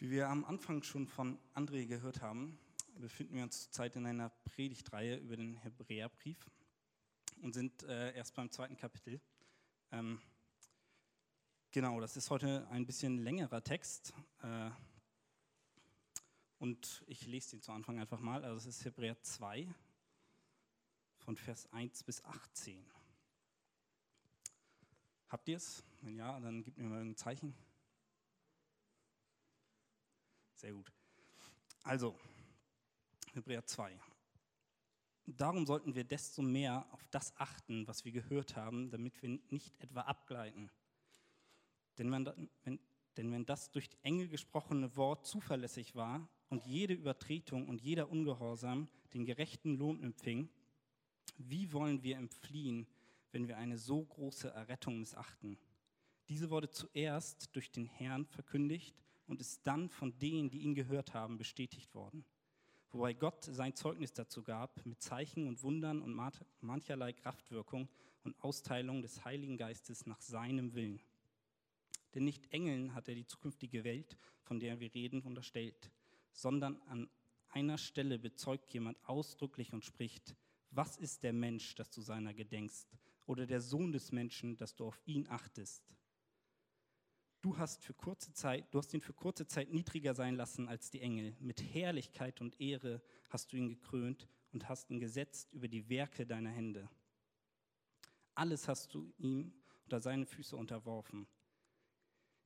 Wie wir am Anfang schon von André gehört haben, befinden wir uns zurzeit in einer Predigtreihe über den Hebräerbrief und sind äh, erst beim zweiten Kapitel. Ähm, genau, das ist heute ein bisschen längerer Text äh, und ich lese den zu Anfang einfach mal. Also es ist Hebräer 2 von Vers 1 bis 18. Habt ihr es? Wenn ja, dann gebt mir mal ein Zeichen. Sehr gut. Also, Hebräer 2. Darum sollten wir desto mehr auf das achten, was wir gehört haben, damit wir nicht etwa abgleiten. Denn wenn, wenn, denn wenn das durch Engel gesprochene Wort zuverlässig war und jede Übertretung und jeder Ungehorsam den gerechten Lohn empfing, wie wollen wir entfliehen, wenn wir eine so große Errettung missachten? Diese wurde zuerst durch den Herrn verkündigt und ist dann von denen, die ihn gehört haben, bestätigt worden. Wobei Gott sein Zeugnis dazu gab mit Zeichen und Wundern und mancherlei Kraftwirkung und Austeilung des Heiligen Geistes nach seinem Willen. Denn nicht Engeln hat er die zukünftige Welt, von der wir reden, unterstellt, sondern an einer Stelle bezeugt jemand ausdrücklich und spricht, was ist der Mensch, dass du seiner gedenkst, oder der Sohn des Menschen, dass du auf ihn achtest? Du hast für kurze Zeit, du hast ihn für kurze Zeit niedriger sein lassen als die Engel. Mit Herrlichkeit und Ehre hast du ihn gekrönt und hast ihn gesetzt über die Werke deiner Hände. Alles hast du ihm unter seine Füße unterworfen.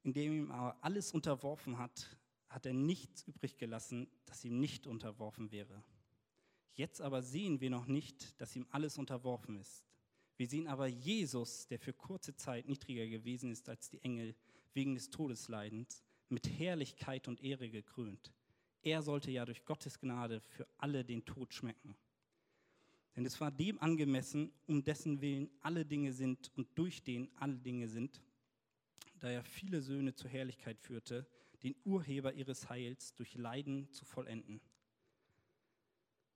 Indem ihm aber alles unterworfen hat, hat er nichts übrig gelassen, das ihm nicht unterworfen wäre. Jetzt aber sehen wir noch nicht, dass ihm alles unterworfen ist. Wir sehen aber Jesus, der für kurze Zeit niedriger gewesen ist als die Engel, wegen des Todesleidens mit Herrlichkeit und Ehre gekrönt. Er sollte ja durch Gottes Gnade für alle den Tod schmecken. Denn es war dem angemessen, um dessen Willen alle Dinge sind und durch den alle Dinge sind, da er viele Söhne zur Herrlichkeit führte, den Urheber ihres Heils durch Leiden zu vollenden.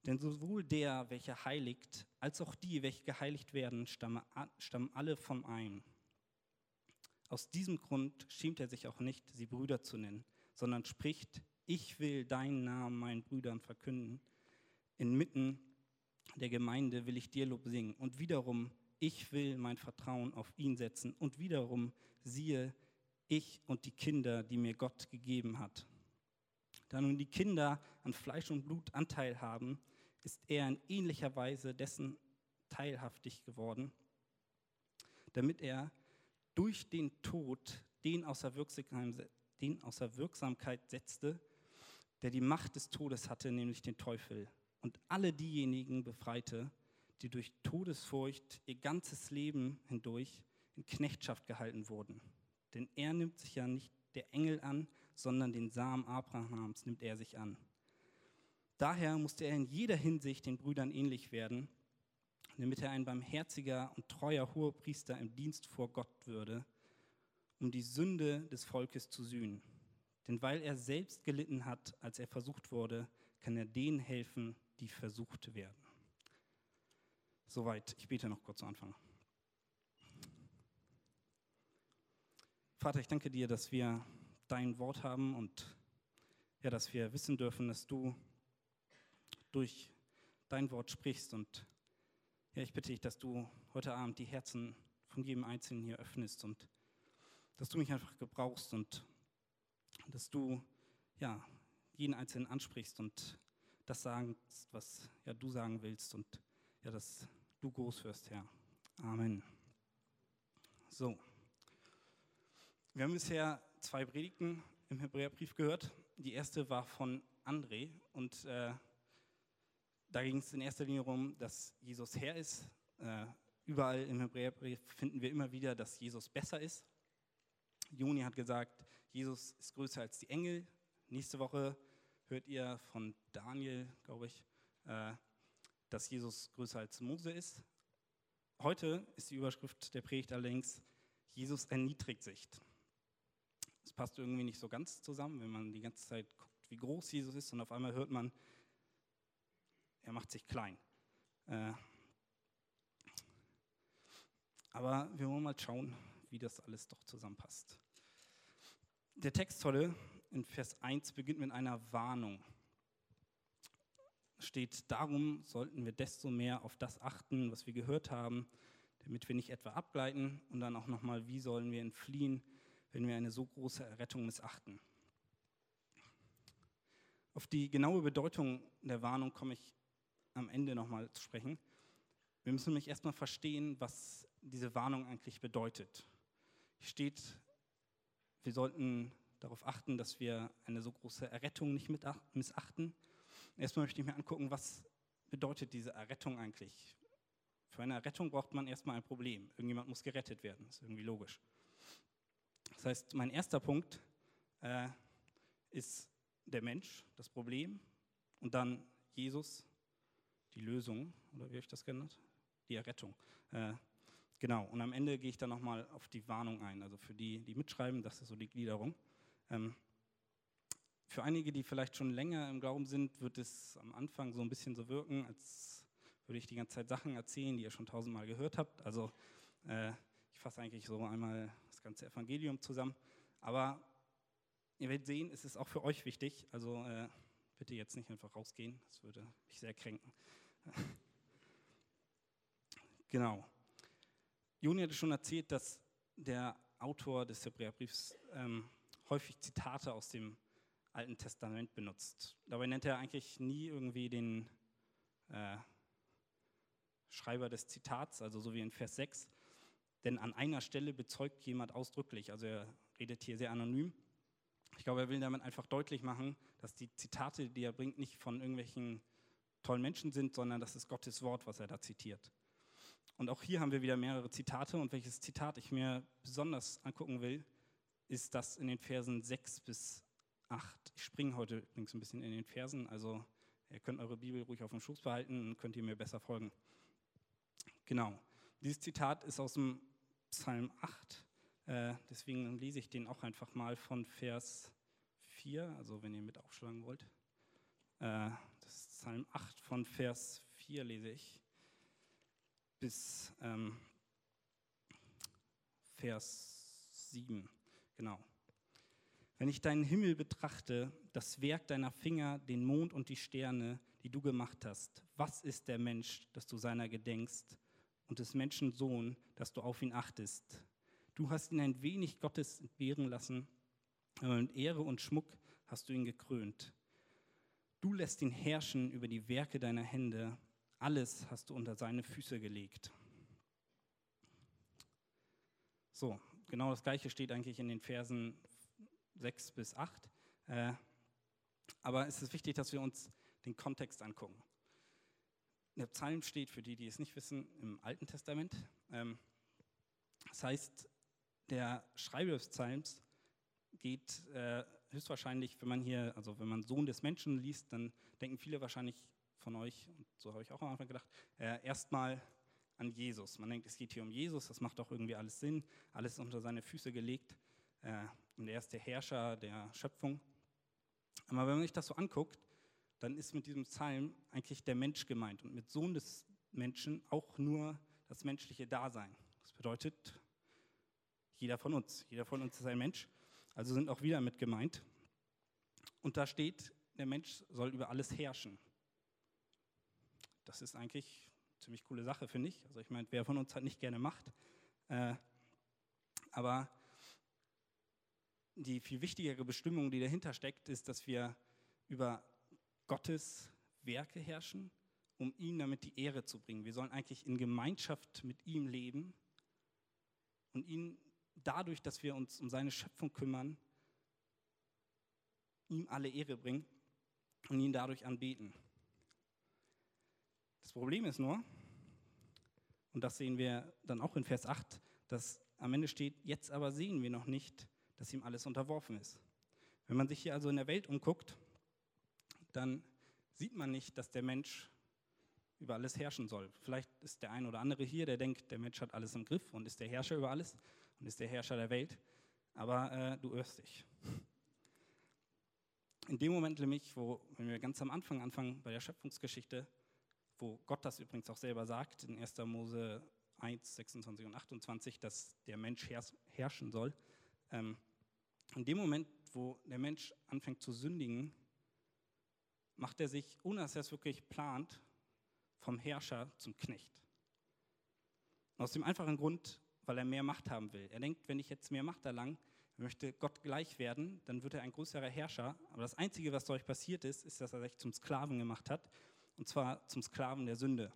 Denn sowohl der, welcher heiligt, als auch die, welche geheiligt werden, stammen alle vom einen. Aus diesem Grund schämt er sich auch nicht, sie Brüder zu nennen, sondern spricht, ich will deinen Namen meinen Brüdern verkünden. Inmitten der Gemeinde will ich dir Lob singen. Und wiederum, ich will mein Vertrauen auf ihn setzen. Und wiederum, siehe, ich und die Kinder, die mir Gott gegeben hat. Da nun die Kinder an Fleisch und Blut Anteil haben, ist er in ähnlicher Weise dessen teilhaftig geworden, damit er durch den Tod den außer, den außer Wirksamkeit setzte, der die Macht des Todes hatte, nämlich den Teufel, und alle diejenigen befreite, die durch Todesfurcht ihr ganzes Leben hindurch in Knechtschaft gehalten wurden. Denn er nimmt sich ja nicht der Engel an, sondern den Samen Abrahams nimmt er sich an. Daher musste er in jeder Hinsicht den Brüdern ähnlich werden, damit er ein barmherziger und treuer Hohepriester im Dienst vor Gott würde, um die Sünde des Volkes zu sühnen. Denn weil er selbst gelitten hat, als er versucht wurde, kann er denen helfen, die versucht werden. Soweit. Ich bete noch kurz zu Anfang. Vater, ich danke dir, dass wir dein Wort haben und ja, dass wir wissen dürfen, dass du durch dein Wort sprichst und ja, ich bitte dich, dass du heute Abend die Herzen von jedem Einzelnen hier öffnest und dass du mich einfach gebrauchst und dass du ja, jeden Einzelnen ansprichst und das sagst, was ja, du sagen willst und ja, dass du groß wirst, Herr. Amen. So. Wir haben bisher zwei Predigten im Hebräerbrief gehört. Die erste war von André und äh, da ging es in erster Linie darum, dass Jesus Herr ist. Äh, überall im Hebräerbrief finden wir immer wieder, dass Jesus besser ist. Juni hat gesagt, Jesus ist größer als die Engel. Nächste Woche hört ihr von Daniel, glaube ich, äh, dass Jesus größer als Mose ist. Heute ist die Überschrift der Predigt allerdings, Jesus erniedrigt sich. Das passt irgendwie nicht so ganz zusammen, wenn man die ganze Zeit guckt, wie groß Jesus ist und auf einmal hört man, er macht sich klein. Äh, aber wir wollen mal schauen, wie das alles doch zusammenpasst. Der Text heute in Vers 1 beginnt mit einer Warnung. Steht, darum sollten wir desto mehr auf das achten, was wir gehört haben, damit wir nicht etwa abgleiten und dann auch nochmal, wie sollen wir entfliehen, wenn wir eine so große Errettung missachten. Auf die genaue Bedeutung der Warnung komme ich am Ende nochmal zu sprechen. Wir müssen nämlich erstmal verstehen, was diese Warnung eigentlich bedeutet. Hier steht, wir sollten darauf achten, dass wir eine so große Errettung nicht missachten. Erstmal möchte ich mir angucken, was bedeutet diese Errettung eigentlich? Für eine Errettung braucht man erstmal ein Problem. Irgendjemand muss gerettet werden, ist irgendwie logisch. Das heißt, mein erster Punkt äh, ist der Mensch, das Problem, und dann Jesus, die Lösung, oder wie habe ich das genannt? Die Errettung. Äh, genau, und am Ende gehe ich dann nochmal auf die Warnung ein. Also für die, die mitschreiben, das ist so die Gliederung. Ähm, für einige, die vielleicht schon länger im Glauben sind, wird es am Anfang so ein bisschen so wirken, als würde ich die ganze Zeit Sachen erzählen, die ihr schon tausendmal gehört habt. Also äh, ich fasse eigentlich so einmal das ganze Evangelium zusammen. Aber ihr werdet sehen, es ist auch für euch wichtig. Also äh, bitte jetzt nicht einfach rausgehen, das würde mich sehr kränken. genau. Juni hatte schon erzählt, dass der Autor des Hebräerbriefs ähm, häufig Zitate aus dem Alten Testament benutzt. Dabei nennt er eigentlich nie irgendwie den äh, Schreiber des Zitats, also so wie in Vers 6. Denn an einer Stelle bezeugt jemand ausdrücklich, also er redet hier sehr anonym. Ich glaube, er will damit einfach deutlich machen, dass die Zitate, die er bringt, nicht von irgendwelchen tollen Menschen sind, sondern das ist Gottes Wort, was er da zitiert. Und auch hier haben wir wieder mehrere Zitate und welches Zitat ich mir besonders angucken will, ist das in den Versen 6 bis 8. Ich springe heute übrigens ein bisschen in den Versen, also ihr könnt eure Bibel ruhig auf dem Schoß behalten und könnt ihr mir besser folgen. Genau. Dieses Zitat ist aus dem Psalm 8, äh, deswegen lese ich den auch einfach mal von Vers 4, also wenn ihr mit aufschlagen wollt. Äh, Psalm 8 von Vers 4 lese ich bis ähm, Vers 7. Genau. Wenn ich deinen Himmel betrachte, das Werk deiner Finger, den Mond und die Sterne, die du gemacht hast, was ist der Mensch, dass du seiner gedenkst, und des Menschen Sohn, dass du auf ihn achtest? Du hast ihn ein wenig Gottes entbehren lassen, aber mit Ehre und Schmuck hast du ihn gekrönt. Du lässt ihn herrschen über die Werke deiner Hände, alles hast du unter seine Füße gelegt. So, genau das Gleiche steht eigentlich in den Versen 6 bis 8. Äh, aber es ist wichtig, dass wir uns den Kontext angucken. Der Psalm steht, für die, die es nicht wissen, im Alten Testament. Ähm, das heißt, der Schreiber des Psalms geht äh, höchstwahrscheinlich, wenn man hier, also wenn man Sohn des Menschen liest, dann denken viele wahrscheinlich von euch, und so habe ich auch am Anfang gedacht, äh, erstmal an Jesus. Man denkt, es geht hier um Jesus, das macht doch irgendwie alles Sinn, alles unter seine Füße gelegt. Äh, und er ist der Herrscher der Schöpfung. Aber wenn man sich das so anguckt, dann ist mit diesem Psalm eigentlich der Mensch gemeint und mit Sohn des Menschen auch nur das menschliche Dasein. Das bedeutet, jeder von uns, jeder von uns ist ein Mensch, also sind auch wieder mit gemeint. Und da steht, der Mensch soll über alles herrschen. Das ist eigentlich ziemlich coole Sache, finde ich. Also ich meine, wer von uns halt nicht gerne macht. Äh, aber die viel wichtigere Bestimmung, die dahinter steckt, ist, dass wir über Gottes Werke herrschen, um ihm damit die Ehre zu bringen. Wir sollen eigentlich in Gemeinschaft mit ihm leben und ihn dadurch, dass wir uns um seine Schöpfung kümmern, ihm alle Ehre bringen und ihn dadurch anbeten. Das Problem ist nur, und das sehen wir dann auch in Vers 8, dass am Ende steht, jetzt aber sehen wir noch nicht, dass ihm alles unterworfen ist. Wenn man sich hier also in der Welt umguckt, dann sieht man nicht, dass der Mensch über alles herrschen soll. Vielleicht ist der ein oder andere hier, der denkt, der Mensch hat alles im Griff und ist der Herrscher über alles und ist der Herrscher der Welt, aber äh, du irrst dich. In dem Moment nämlich, wo, wenn wir ganz am Anfang anfangen bei der Schöpfungsgeschichte, wo Gott das übrigens auch selber sagt, in 1. Mose 1, 26 und 28, dass der Mensch herrschen soll. Ähm, in dem Moment, wo der Mensch anfängt zu sündigen, macht er sich, ohne dass er es wirklich plant, vom Herrscher zum Knecht. aus dem einfachen Grund, weil er mehr Macht haben will. Er denkt, wenn ich jetzt mehr Macht erlange, möchte Gott gleich werden, dann wird er ein größerer Herrscher. Aber das Einzige, was dadurch passiert ist, ist, dass er sich zum Sklaven gemacht hat, und zwar zum Sklaven der Sünde.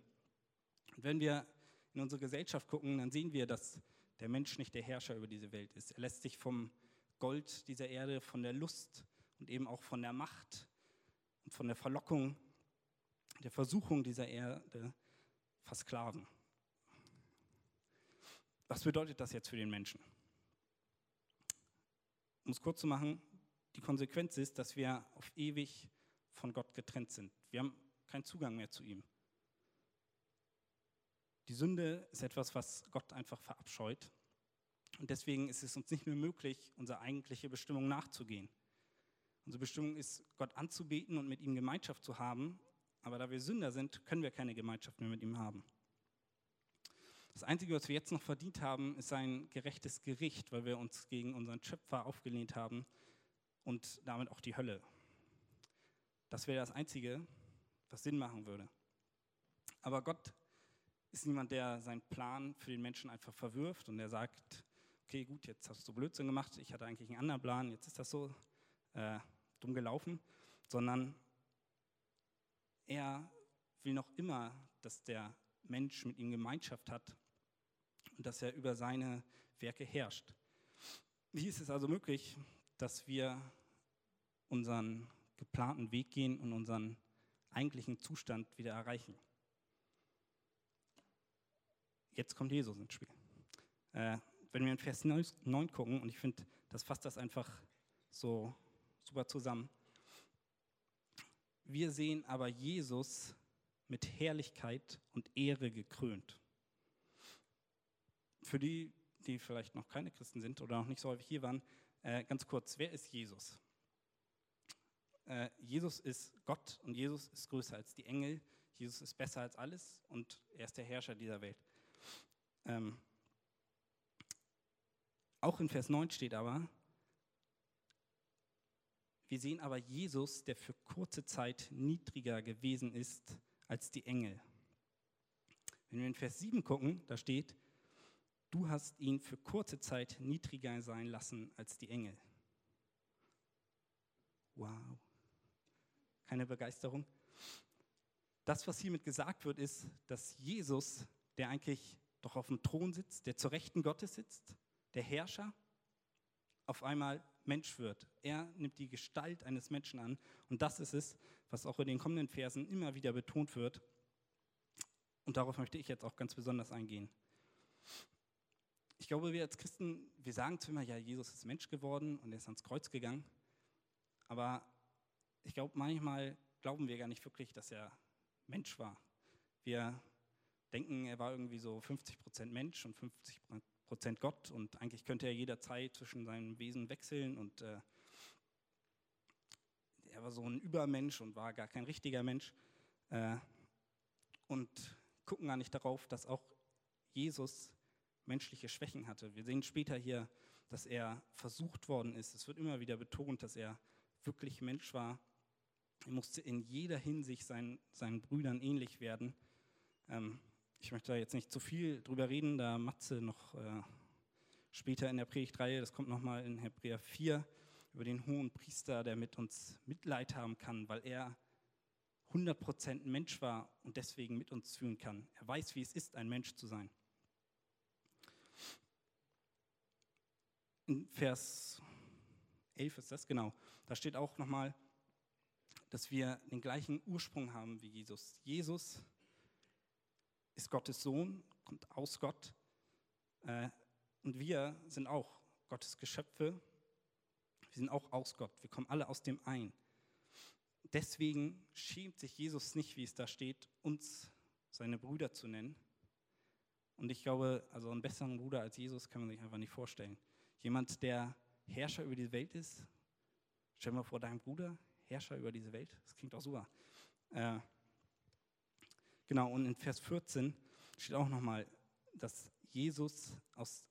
Und wenn wir in unsere Gesellschaft gucken, dann sehen wir, dass der Mensch nicht der Herrscher über diese Welt ist. Er lässt sich vom Gold dieser Erde, von der Lust und eben auch von der Macht und von der Verlockung, der Versuchung dieser Erde versklaven. Was bedeutet das jetzt für den Menschen? Um es kurz zu machen, die Konsequenz ist, dass wir auf ewig von Gott getrennt sind. Wir haben keinen Zugang mehr zu ihm. Die Sünde ist etwas, was Gott einfach verabscheut. Und deswegen ist es uns nicht mehr möglich, unserer eigentliche Bestimmung nachzugehen. Unsere Bestimmung ist, Gott anzubeten und mit ihm Gemeinschaft zu haben. Aber da wir Sünder sind, können wir keine Gemeinschaft mehr mit ihm haben. Das Einzige, was wir jetzt noch verdient haben, ist ein gerechtes Gericht, weil wir uns gegen unseren Schöpfer aufgelehnt haben und damit auch die Hölle. Das wäre das Einzige, was Sinn machen würde. Aber Gott ist niemand, der seinen Plan für den Menschen einfach verwirft und der sagt, okay, gut, jetzt hast du Blödsinn gemacht, ich hatte eigentlich einen anderen Plan, jetzt ist das so äh, dumm gelaufen, sondern er will noch immer, dass der Mensch mit ihm Gemeinschaft hat und dass er über seine Werke herrscht. Wie ist es also möglich, dass wir unseren geplanten Weg gehen und unseren eigentlichen Zustand wieder erreichen? Jetzt kommt Jesus ins Spiel. Äh, wenn wir in Vers 9 gucken, und ich finde, das fasst das einfach so super zusammen. Wir sehen aber Jesus mit Herrlichkeit und Ehre gekrönt. Für die, die vielleicht noch keine Christen sind oder noch nicht so häufig hier waren, äh, ganz kurz, wer ist Jesus? Äh, Jesus ist Gott und Jesus ist größer als die Engel. Jesus ist besser als alles und er ist der Herrscher dieser Welt. Ähm, auch in Vers 9 steht aber, wir sehen aber Jesus, der für kurze Zeit niedriger gewesen ist als die Engel. Wenn wir in Vers 7 gucken, da steht, du hast ihn für kurze Zeit niedriger sein lassen als die Engel. Wow. Keine Begeisterung. Das, was hiermit gesagt wird, ist, dass Jesus, der eigentlich doch auf dem Thron sitzt, der zur Rechten Gottes sitzt, der Herrscher, auf einmal Mensch wird. Er nimmt die Gestalt eines Menschen an. Und das ist es, was auch in den kommenden Versen immer wieder betont wird. Und darauf möchte ich jetzt auch ganz besonders eingehen. Ich glaube, wir als Christen, wir sagen zwar immer, ja, Jesus ist Mensch geworden und er ist ans Kreuz gegangen. Aber ich glaube, manchmal glauben wir gar nicht wirklich, dass er Mensch war. Wir denken, er war irgendwie so 50 Prozent Mensch und 50 Prozent Gott und eigentlich könnte er jederzeit zwischen seinem Wesen wechseln und äh, er war so ein Übermensch und war gar kein richtiger Mensch äh, und gucken gar nicht darauf, dass auch Jesus menschliche Schwächen hatte. Wir sehen später hier, dass er versucht worden ist. Es wird immer wieder betont, dass er wirklich Mensch war. Er musste in jeder Hinsicht seinen, seinen Brüdern ähnlich werden. Ähm, ich möchte da jetzt nicht zu viel drüber reden, da Matze noch äh, später in der Predigtreihe, das kommt nochmal in Hebräer 4, über den hohen Priester, der mit uns Mitleid haben kann, weil er 100% Mensch war und deswegen mit uns fühlen kann. Er weiß, wie es ist, ein Mensch zu sein. In Vers 11 ist das genau. Da steht auch nochmal, dass wir den gleichen Ursprung haben wie Jesus. Jesus ist Gottes Sohn, kommt aus Gott. Äh, und wir sind auch Gottes Geschöpfe. Wir sind auch aus Gott. Wir kommen alle aus dem ein. Deswegen schämt sich Jesus nicht, wie es da steht, uns seine Brüder zu nennen. Und ich glaube, also einen besseren Bruder als Jesus kann man sich einfach nicht vorstellen. Jemand, der Herrscher über diese Welt ist. Stell dir mal vor, dein Bruder, Herrscher über diese Welt. Das klingt auch super. Äh, Genau, und in Vers 14 steht auch nochmal, dass Jesus aus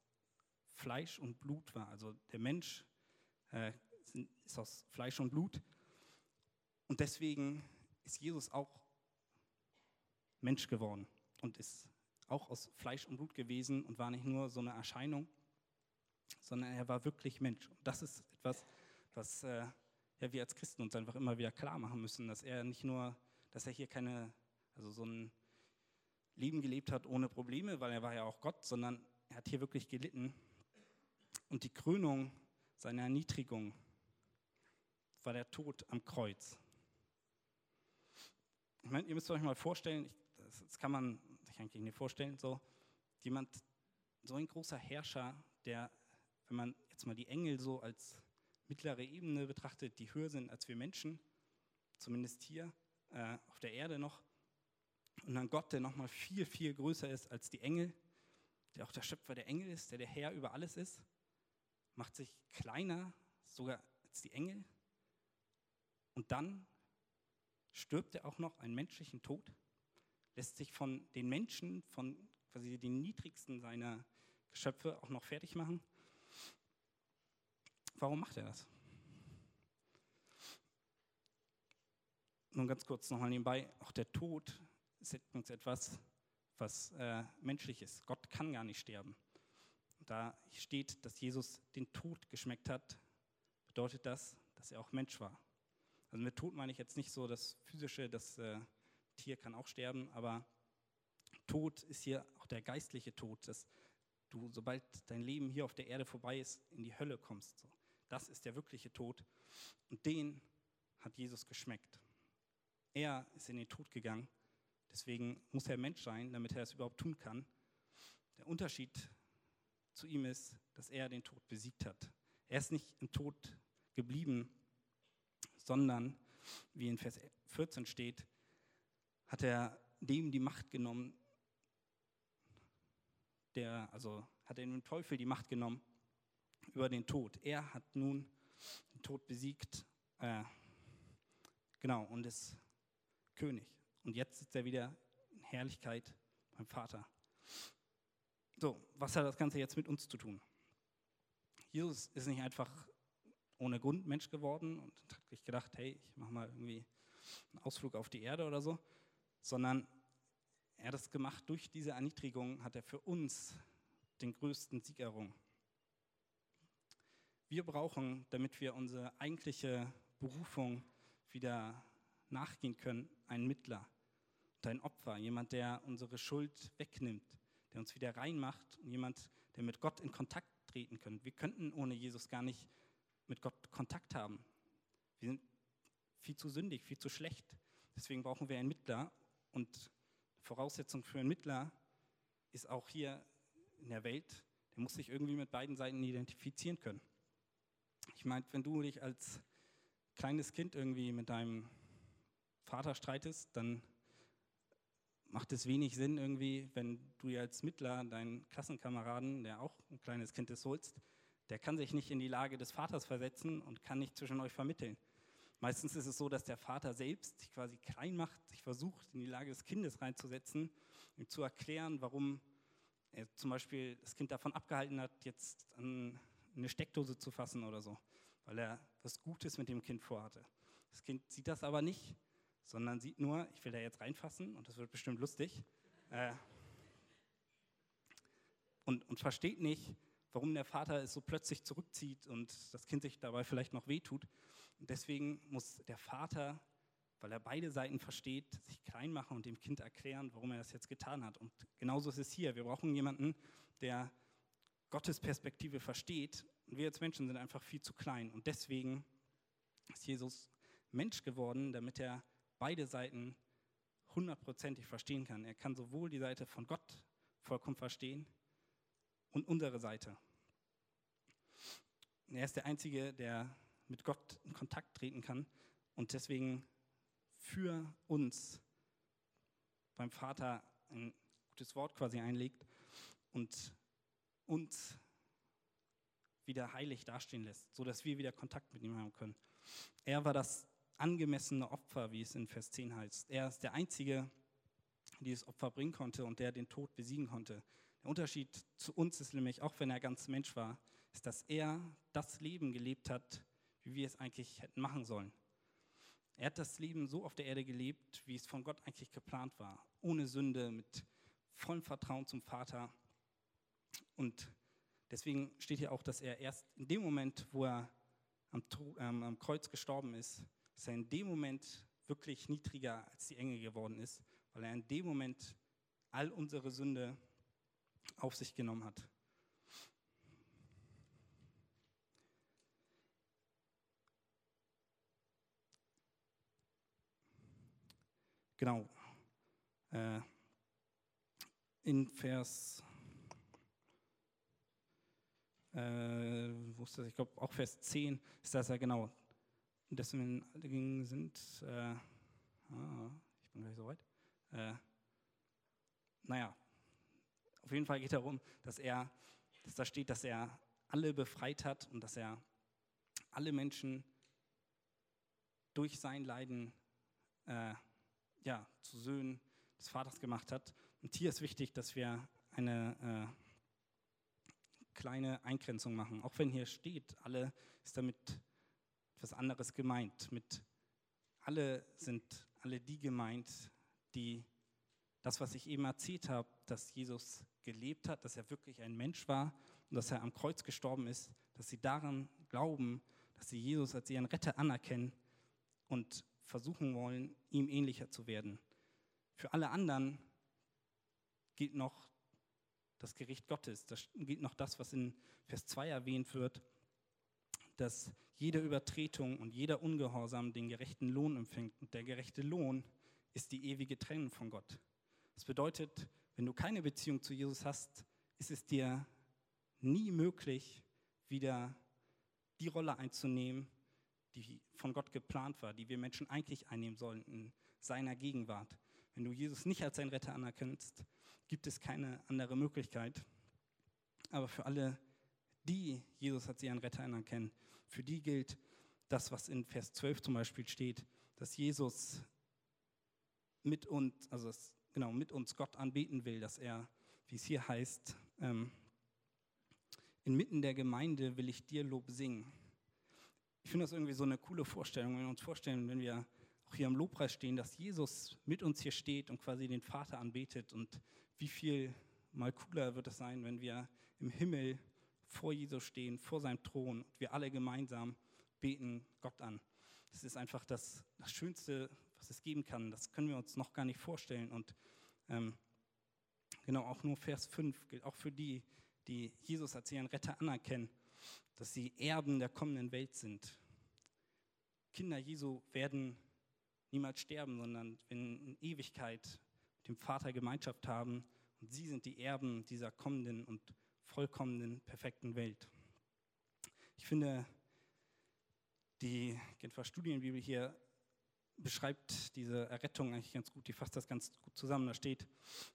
Fleisch und Blut war. Also der Mensch äh, ist aus Fleisch und Blut. Und deswegen ist Jesus auch Mensch geworden und ist auch aus Fleisch und Blut gewesen und war nicht nur so eine Erscheinung, sondern er war wirklich Mensch. Und das ist etwas, was äh, ja, wir als Christen uns einfach immer wieder klar machen müssen, dass er nicht nur, dass er hier keine, also so ein Leben gelebt hat ohne Probleme, weil er war ja auch Gott, sondern er hat hier wirklich gelitten. Und die Krönung seiner Erniedrigung war der Tod am Kreuz. Ich meine, ihr müsst euch mal vorstellen, ich, das, das, kann man sich eigentlich nicht vorstellen, so jemand, so ein großer Herrscher, der, wenn man jetzt mal die Engel so als mittlere Ebene betrachtet, die höher sind als wir Menschen, zumindest hier äh, auf der Erde noch, und dann Gott, der nochmal viel, viel größer ist als die Engel, der auch der Schöpfer der Engel ist, der der Herr über alles ist, macht sich kleiner sogar als die Engel. Und dann stirbt er auch noch einen menschlichen Tod, lässt sich von den Menschen, von quasi den niedrigsten seiner Geschöpfe auch noch fertig machen. Warum macht er das? Nun ganz kurz nochmal nebenbei, auch der Tod ist etwas, was äh, menschlich ist. Gott kann gar nicht sterben. Da steht, dass Jesus den Tod geschmeckt hat, bedeutet das, dass er auch Mensch war. Also mit Tod meine ich jetzt nicht so das physische, das äh, Tier kann auch sterben, aber Tod ist hier auch der geistliche Tod, dass du, sobald dein Leben hier auf der Erde vorbei ist, in die Hölle kommst. So. Das ist der wirkliche Tod. Und den hat Jesus geschmeckt. Er ist in den Tod gegangen Deswegen muss er Mensch sein, damit er es überhaupt tun kann. Der Unterschied zu ihm ist, dass er den Tod besiegt hat. Er ist nicht im Tod geblieben, sondern, wie in Vers 14 steht, hat er dem die Macht genommen, der, also hat er dem Teufel die Macht genommen über den Tod. Er hat nun den Tod besiegt, äh, genau, und ist König. Und jetzt sitzt er wieder in Herrlichkeit beim Vater. So, was hat das Ganze jetzt mit uns zu tun? Jesus ist nicht einfach ohne Grund Mensch geworden und hat sich gedacht, hey, ich mache mal irgendwie einen Ausflug auf die Erde oder so, sondern er hat es gemacht, durch diese Erniedrigung hat er für uns den größten Sieg errungen. Wir brauchen, damit wir unsere eigentliche Berufung wieder nachgehen können, einen Mittler und ein Opfer, jemand, der unsere Schuld wegnimmt, der uns wieder reinmacht und jemand, der mit Gott in Kontakt treten kann. Wir könnten ohne Jesus gar nicht mit Gott Kontakt haben. Wir sind viel zu sündig, viel zu schlecht. Deswegen brauchen wir einen Mittler und Voraussetzung für einen Mittler ist auch hier in der Welt, der muss sich irgendwie mit beiden Seiten identifizieren können. Ich meine, wenn du dich als kleines Kind irgendwie mit deinem Vater streitest, dann macht es wenig Sinn irgendwie, wenn du als Mittler deinen Klassenkameraden, der auch ein kleines Kind ist, holst, der kann sich nicht in die Lage des Vaters versetzen und kann nicht zwischen euch vermitteln. Meistens ist es so, dass der Vater selbst sich quasi klein macht, sich versucht, in die Lage des Kindes reinzusetzen, ihm zu erklären, warum er zum Beispiel das Kind davon abgehalten hat, jetzt an eine Steckdose zu fassen oder so, weil er was Gutes mit dem Kind vorhatte. Das Kind sieht das aber nicht sondern sieht nur, ich will da jetzt reinfassen und das wird bestimmt lustig. Äh, und, und versteht nicht, warum der Vater es so plötzlich zurückzieht und das Kind sich dabei vielleicht noch wehtut. Und deswegen muss der Vater, weil er beide Seiten versteht, sich klein machen und dem Kind erklären, warum er das jetzt getan hat. Und genauso ist es hier. Wir brauchen jemanden, der Gottes Perspektive versteht. Und wir als Menschen sind einfach viel zu klein. Und deswegen ist Jesus Mensch geworden, damit er beide Seiten hundertprozentig verstehen kann. Er kann sowohl die Seite von Gott vollkommen verstehen und unsere Seite. Er ist der Einzige, der mit Gott in Kontakt treten kann und deswegen für uns beim Vater ein gutes Wort quasi einlegt und uns wieder heilig dastehen lässt, sodass wir wieder Kontakt mit ihm haben können. Er war das angemessene Opfer, wie es in Vers 10 heißt. Er ist der Einzige, der dieses Opfer bringen konnte und der den Tod besiegen konnte. Der Unterschied zu uns ist nämlich, auch wenn er ganz Mensch war, ist, dass er das Leben gelebt hat, wie wir es eigentlich hätten machen sollen. Er hat das Leben so auf der Erde gelebt, wie es von Gott eigentlich geplant war. Ohne Sünde, mit vollem Vertrauen zum Vater. Und deswegen steht hier auch, dass er erst in dem Moment, wo er am, ähm, am Kreuz gestorben ist, dass er in dem Moment wirklich niedriger als die Engel geworden ist, weil er in dem Moment all unsere Sünde auf sich genommen hat. Genau. Äh, in Vers, äh, das? Ich glaube auch Vers 10 ist das ja genau. Deswegen sind, äh, ah, ich bin gleich so weit. Äh, naja, auf jeden Fall geht darum, dass er, dass da steht, dass er alle befreit hat und dass er alle Menschen durch sein Leiden äh, ja, zu Söhnen des Vaters gemacht hat. Und hier ist wichtig, dass wir eine äh, kleine Eingrenzung machen. Auch wenn hier steht, alle ist damit etwas anderes gemeint. Mit alle sind alle die gemeint, die das, was ich eben erzählt habe, dass Jesus gelebt hat, dass er wirklich ein Mensch war und dass er am Kreuz gestorben ist, dass sie daran glauben, dass sie Jesus als ihren Retter anerkennen und versuchen wollen, ihm ähnlicher zu werden. Für alle anderen gilt noch das Gericht Gottes. Das gilt noch das, was in Vers 2 erwähnt wird, dass jede Übertretung und jeder Ungehorsam den gerechten Lohn empfängt. Und der gerechte Lohn ist die ewige Trennung von Gott. Das bedeutet, wenn du keine Beziehung zu Jesus hast, ist es dir nie möglich, wieder die Rolle einzunehmen, die von Gott geplant war, die wir Menschen eigentlich einnehmen sollen in seiner Gegenwart. Wenn du Jesus nicht als sein Retter anerkennst, gibt es keine andere Möglichkeit. Aber für alle, die Jesus als ihren Retter anerkennen, für die gilt das, was in Vers 12 zum Beispiel steht, dass Jesus mit uns, also das genau, mit uns Gott anbeten will, dass er, wie es hier heißt, ähm, inmitten der Gemeinde will ich dir Lob singen. Ich finde das irgendwie so eine coole Vorstellung, wenn wir uns vorstellen, wenn wir auch hier am Lobpreis stehen, dass Jesus mit uns hier steht und quasi den Vater anbetet. Und wie viel mal cooler wird es sein, wenn wir im Himmel vor Jesus stehen, vor seinem Thron und wir alle gemeinsam beten Gott an. Das ist einfach das, das Schönste, was es geben kann. Das können wir uns noch gar nicht vorstellen. Und ähm, genau, auch nur Vers 5 gilt auch für die, die Jesus als ihren Retter anerkennen, dass sie Erben der kommenden Welt sind. Kinder Jesu werden niemals sterben, sondern in Ewigkeit mit dem Vater Gemeinschaft haben. Und sie sind die Erben dieser kommenden und vollkommenen, perfekten Welt. Ich finde, die Genfer Studienbibel hier beschreibt diese Errettung eigentlich ganz gut, die fasst das ganz gut zusammen. Da steht,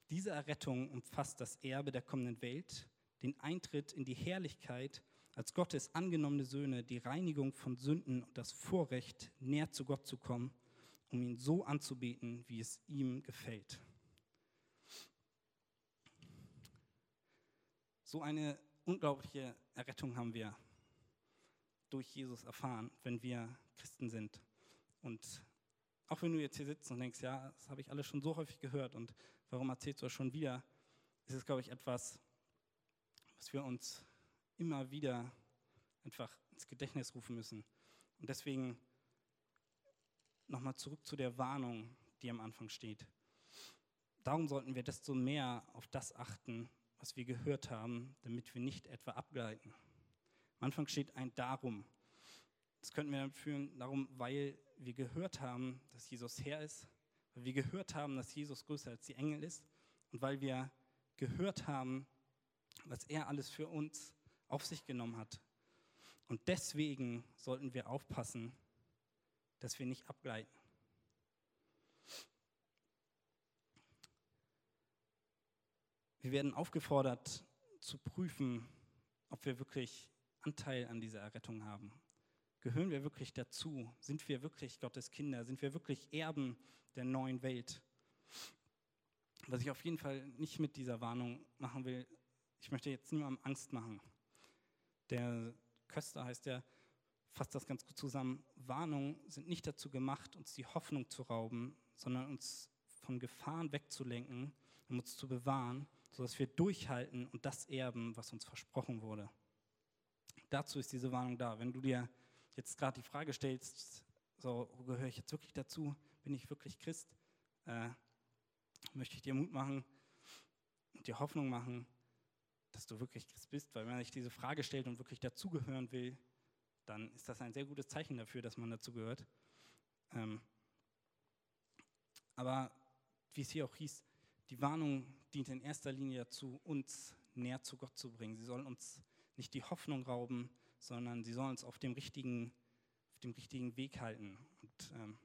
diese Errettung umfasst das Erbe der kommenden Welt, den Eintritt in die Herrlichkeit als Gottes angenommene Söhne, die Reinigung von Sünden und das Vorrecht, näher zu Gott zu kommen, um ihn so anzubeten, wie es ihm gefällt. So eine unglaubliche Errettung haben wir durch Jesus erfahren, wenn wir Christen sind. Und auch wenn du jetzt hier sitzt und denkst, ja, das habe ich alles schon so häufig gehört und warum erzählst du das schon wieder, ist es, glaube ich, etwas, was wir uns immer wieder einfach ins Gedächtnis rufen müssen. Und deswegen nochmal zurück zu der Warnung, die am Anfang steht. Darum sollten wir desto mehr auf das achten, was wir gehört haben, damit wir nicht etwa abgleiten. Am Anfang steht ein Darum. Das könnten wir dann führen, darum, weil wir gehört haben, dass Jesus Herr ist, weil wir gehört haben, dass Jesus größer als die Engel ist und weil wir gehört haben, was er alles für uns auf sich genommen hat. Und deswegen sollten wir aufpassen, dass wir nicht abgleiten. Wir werden aufgefordert zu prüfen, ob wir wirklich Anteil an dieser Errettung haben. Gehören wir wirklich dazu? Sind wir wirklich Gottes Kinder? Sind wir wirklich Erben der neuen Welt? Was ich auf jeden Fall nicht mit dieser Warnung machen will, ich möchte jetzt niemandem Angst machen. Der Köster heißt der, fasst das ganz gut zusammen. Warnungen sind nicht dazu gemacht, uns die Hoffnung zu rauben, sondern uns von Gefahren wegzulenken, um uns zu bewahren, sodass wir durchhalten und das erben, was uns versprochen wurde. Dazu ist diese Warnung da. Wenn du dir jetzt gerade die Frage stellst, so gehöre ich jetzt wirklich dazu? Bin ich wirklich Christ? Äh, möchte ich dir Mut machen und dir Hoffnung machen, dass du wirklich Christ bist, weil wenn man sich diese Frage stellt und wirklich dazugehören will, dann ist das ein sehr gutes Zeichen dafür, dass man dazugehört. Ähm, aber wie es hier auch hieß, die Warnung dient in erster Linie dazu, uns näher zu Gott zu bringen. Sie soll uns nicht die Hoffnung rauben, sondern sie soll uns auf dem richtigen, auf dem richtigen Weg halten. Und ähm,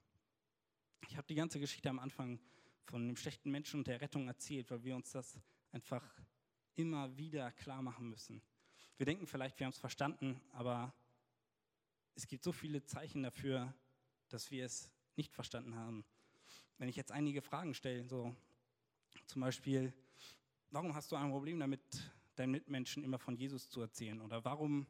ich habe die ganze Geschichte am Anfang von dem schlechten Menschen und der Rettung erzählt, weil wir uns das einfach immer wieder klar machen müssen. Wir denken vielleicht, wir haben es verstanden, aber es gibt so viele Zeichen dafür, dass wir es nicht verstanden haben. Wenn ich jetzt einige Fragen stelle, so zum Beispiel, warum hast du ein Problem damit, deinen Mitmenschen immer von Jesus zu erzählen? Oder warum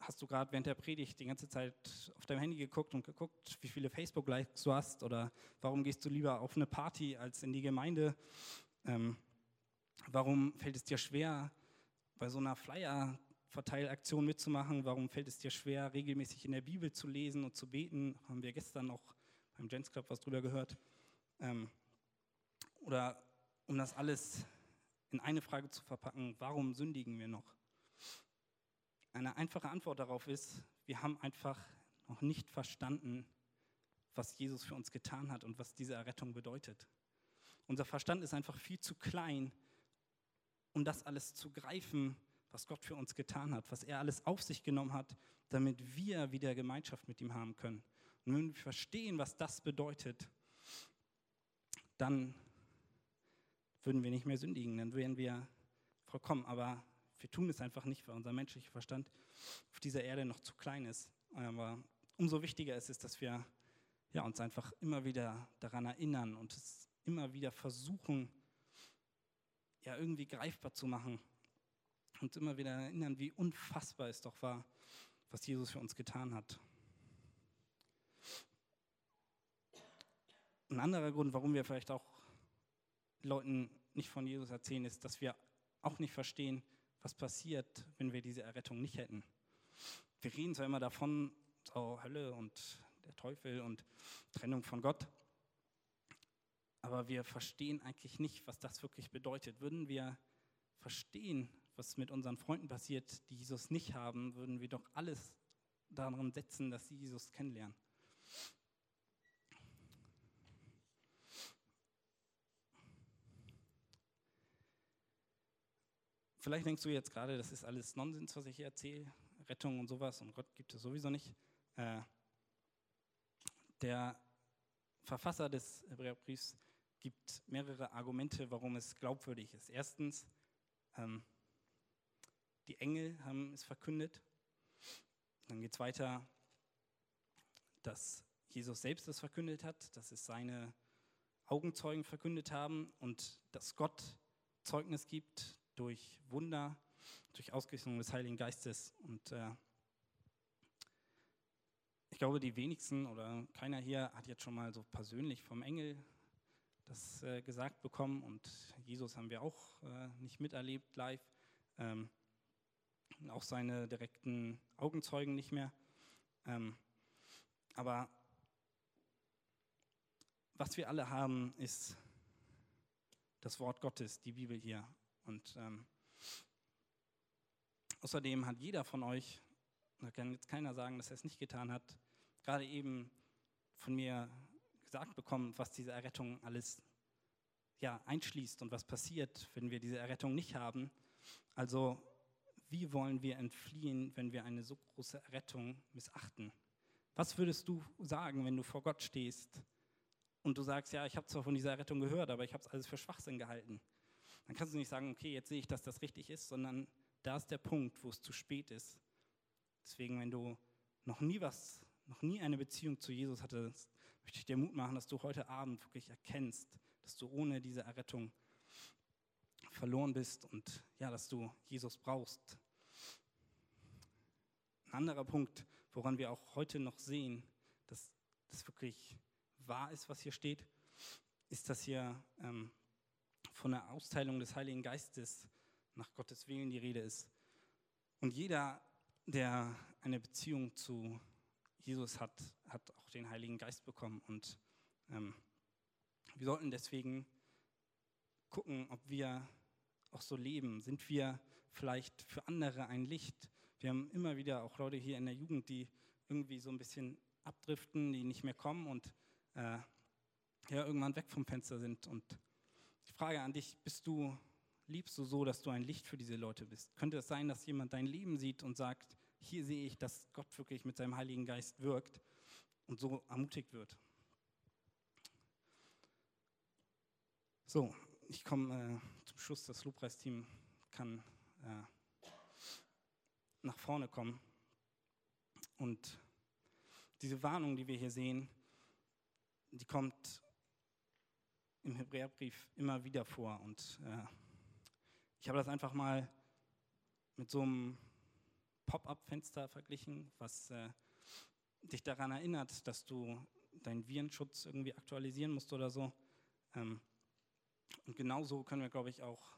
hast du gerade während der Predigt die ganze Zeit auf deinem Handy geguckt und geguckt, wie viele Facebook-Likes du hast? Oder warum gehst du lieber auf eine Party als in die Gemeinde? Ähm, warum fällt es dir schwer, bei so einer Flyer-Verteilaktion mitzumachen? Warum fällt es dir schwer, regelmäßig in der Bibel zu lesen und zu beten? Haben wir gestern noch beim Gents Club was drüber gehört. Ähm, oder um das alles in eine Frage zu verpacken, warum sündigen wir noch? Eine einfache Antwort darauf ist, wir haben einfach noch nicht verstanden, was Jesus für uns getan hat und was diese Errettung bedeutet. Unser Verstand ist einfach viel zu klein, um das alles zu greifen, was Gott für uns getan hat, was er alles auf sich genommen hat, damit wir wieder Gemeinschaft mit ihm haben können. Und wenn wir verstehen, was das bedeutet, dann würden wir nicht mehr sündigen, dann wären wir vollkommen. Aber wir tun es einfach nicht, weil unser menschlicher Verstand auf dieser Erde noch zu klein ist. Aber umso wichtiger ist es, dass wir ja, uns einfach immer wieder daran erinnern und es immer wieder versuchen, ja, irgendwie greifbar zu machen. Und immer wieder erinnern, wie unfassbar es doch war, was Jesus für uns getan hat. Ein anderer Grund, warum wir vielleicht auch Leuten nicht von Jesus erzählen, ist, dass wir auch nicht verstehen, was passiert, wenn wir diese Errettung nicht hätten. Wir reden zwar immer davon, so Hölle und der Teufel und Trennung von Gott, aber wir verstehen eigentlich nicht, was das wirklich bedeutet. Würden wir verstehen, was mit unseren Freunden passiert, die Jesus nicht haben, würden wir doch alles daran setzen, dass sie Jesus kennenlernen. Vielleicht denkst du jetzt gerade, das ist alles Nonsens, was ich hier erzähle, Rettung und sowas und Gott gibt es sowieso nicht. Äh, der Verfasser des Hebräerbriefs gibt mehrere Argumente, warum es glaubwürdig ist. Erstens, ähm, die Engel haben es verkündet. Dann geht es weiter, dass Jesus selbst es verkündet hat, dass es seine Augenzeugen verkündet haben und dass Gott Zeugnis gibt durch Wunder, durch Ausgießung des Heiligen Geistes. Und äh, ich glaube, die wenigsten oder keiner hier hat jetzt schon mal so persönlich vom Engel das äh, gesagt bekommen. Und Jesus haben wir auch äh, nicht miterlebt live. Ähm, auch seine direkten Augenzeugen nicht mehr. Ähm, aber was wir alle haben, ist das Wort Gottes, die Bibel hier. Und ähm, außerdem hat jeder von euch, da kann jetzt keiner sagen, dass er es nicht getan hat, gerade eben von mir gesagt bekommen, was diese Errettung alles ja, einschließt und was passiert, wenn wir diese Errettung nicht haben. Also wie wollen wir entfliehen, wenn wir eine so große Errettung missachten? Was würdest du sagen, wenn du vor Gott stehst und du sagst, ja, ich habe zwar von dieser Errettung gehört, aber ich habe es alles für Schwachsinn gehalten? dann kannst du nicht sagen, okay, jetzt sehe ich, dass das richtig ist, sondern da ist der Punkt, wo es zu spät ist. Deswegen, wenn du noch nie was, noch nie eine Beziehung zu Jesus hattest, möchte ich dir Mut machen, dass du heute Abend wirklich erkennst, dass du ohne diese Errettung verloren bist und ja, dass du Jesus brauchst. Ein anderer Punkt, woran wir auch heute noch sehen, dass das wirklich wahr ist, was hier steht, ist, dass hier ähm, von der Austeilung des Heiligen Geistes nach Gottes Willen die Rede ist. Und jeder, der eine Beziehung zu Jesus hat, hat auch den Heiligen Geist bekommen. Und ähm, wir sollten deswegen gucken, ob wir auch so leben. Sind wir vielleicht für andere ein Licht? Wir haben immer wieder auch Leute hier in der Jugend, die irgendwie so ein bisschen abdriften, die nicht mehr kommen und äh, ja, irgendwann weg vom Fenster sind. Und die Frage an dich, bist du, liebst du so, dass du ein Licht für diese Leute bist? Könnte es sein, dass jemand dein Leben sieht und sagt, hier sehe ich, dass Gott wirklich mit seinem Heiligen Geist wirkt und so ermutigt wird? So, ich komme äh, zum Schluss. Das Lobpreisteam kann äh, nach vorne kommen. Und diese Warnung, die wir hier sehen, die kommt im Hebräerbrief immer wieder vor. Und äh, ich habe das einfach mal mit so einem Pop-up-Fenster verglichen, was äh, dich daran erinnert, dass du deinen Virenschutz irgendwie aktualisieren musst oder so. Ähm, und genauso können wir, glaube ich, auch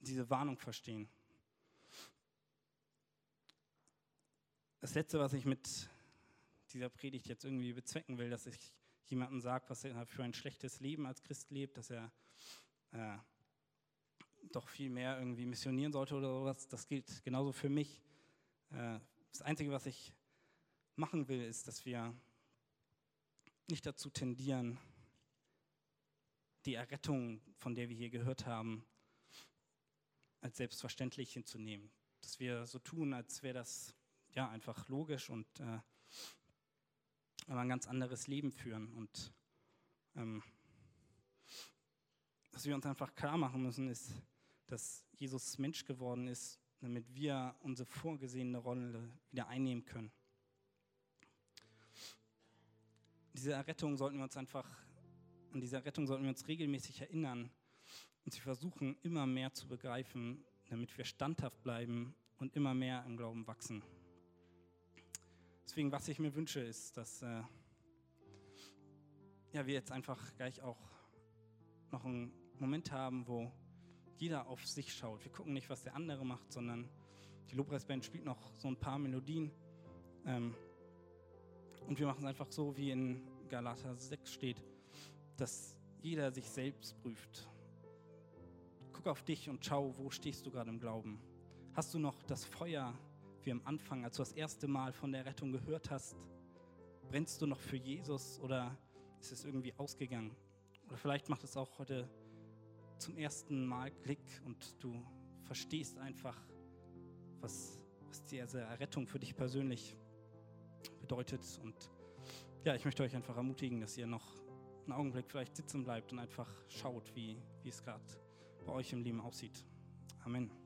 diese Warnung verstehen. Das Letzte, was ich mit dieser Predigt jetzt irgendwie bezwecken will, dass ich jemandem sage, was er für ein schlechtes Leben als Christ lebt, dass er äh, doch viel mehr irgendwie missionieren sollte oder sowas. Das gilt genauso für mich. Äh, das Einzige, was ich machen will, ist, dass wir nicht dazu tendieren, die Errettung, von der wir hier gehört haben, als selbstverständlich hinzunehmen. Dass wir so tun, als wäre das ja einfach logisch und äh, ein ganz anderes Leben führen. Und ähm, was wir uns einfach klar machen müssen, ist, dass Jesus Mensch geworden ist, damit wir unsere vorgesehene Rolle wieder einnehmen können. Diese Errettung sollten wir uns einfach, an diese Errettung sollten wir uns regelmäßig erinnern und sie versuchen immer mehr zu begreifen, damit wir standhaft bleiben und immer mehr im Glauben wachsen. Deswegen, was ich mir wünsche, ist, dass äh, ja, wir jetzt einfach gleich auch noch einen Moment haben, wo jeder auf sich schaut. Wir gucken nicht, was der andere macht, sondern die Lobpreisband spielt noch so ein paar Melodien. Ähm, und wir machen es einfach so, wie in Galater 6 steht, dass jeder sich selbst prüft. Guck auf dich und schau, wo stehst du gerade im Glauben. Hast du noch das Feuer wie am Anfang, als du das erste Mal von der Rettung gehört hast? Brennst du noch für Jesus oder ist es irgendwie ausgegangen? Oder vielleicht macht es auch heute zum ersten Mal Klick und du verstehst einfach, was, was diese Errettung für dich persönlich bedeutet. Und ja, ich möchte euch einfach ermutigen, dass ihr noch einen Augenblick vielleicht sitzen bleibt und einfach schaut, wie, wie es gerade bei euch im Leben aussieht. Amen.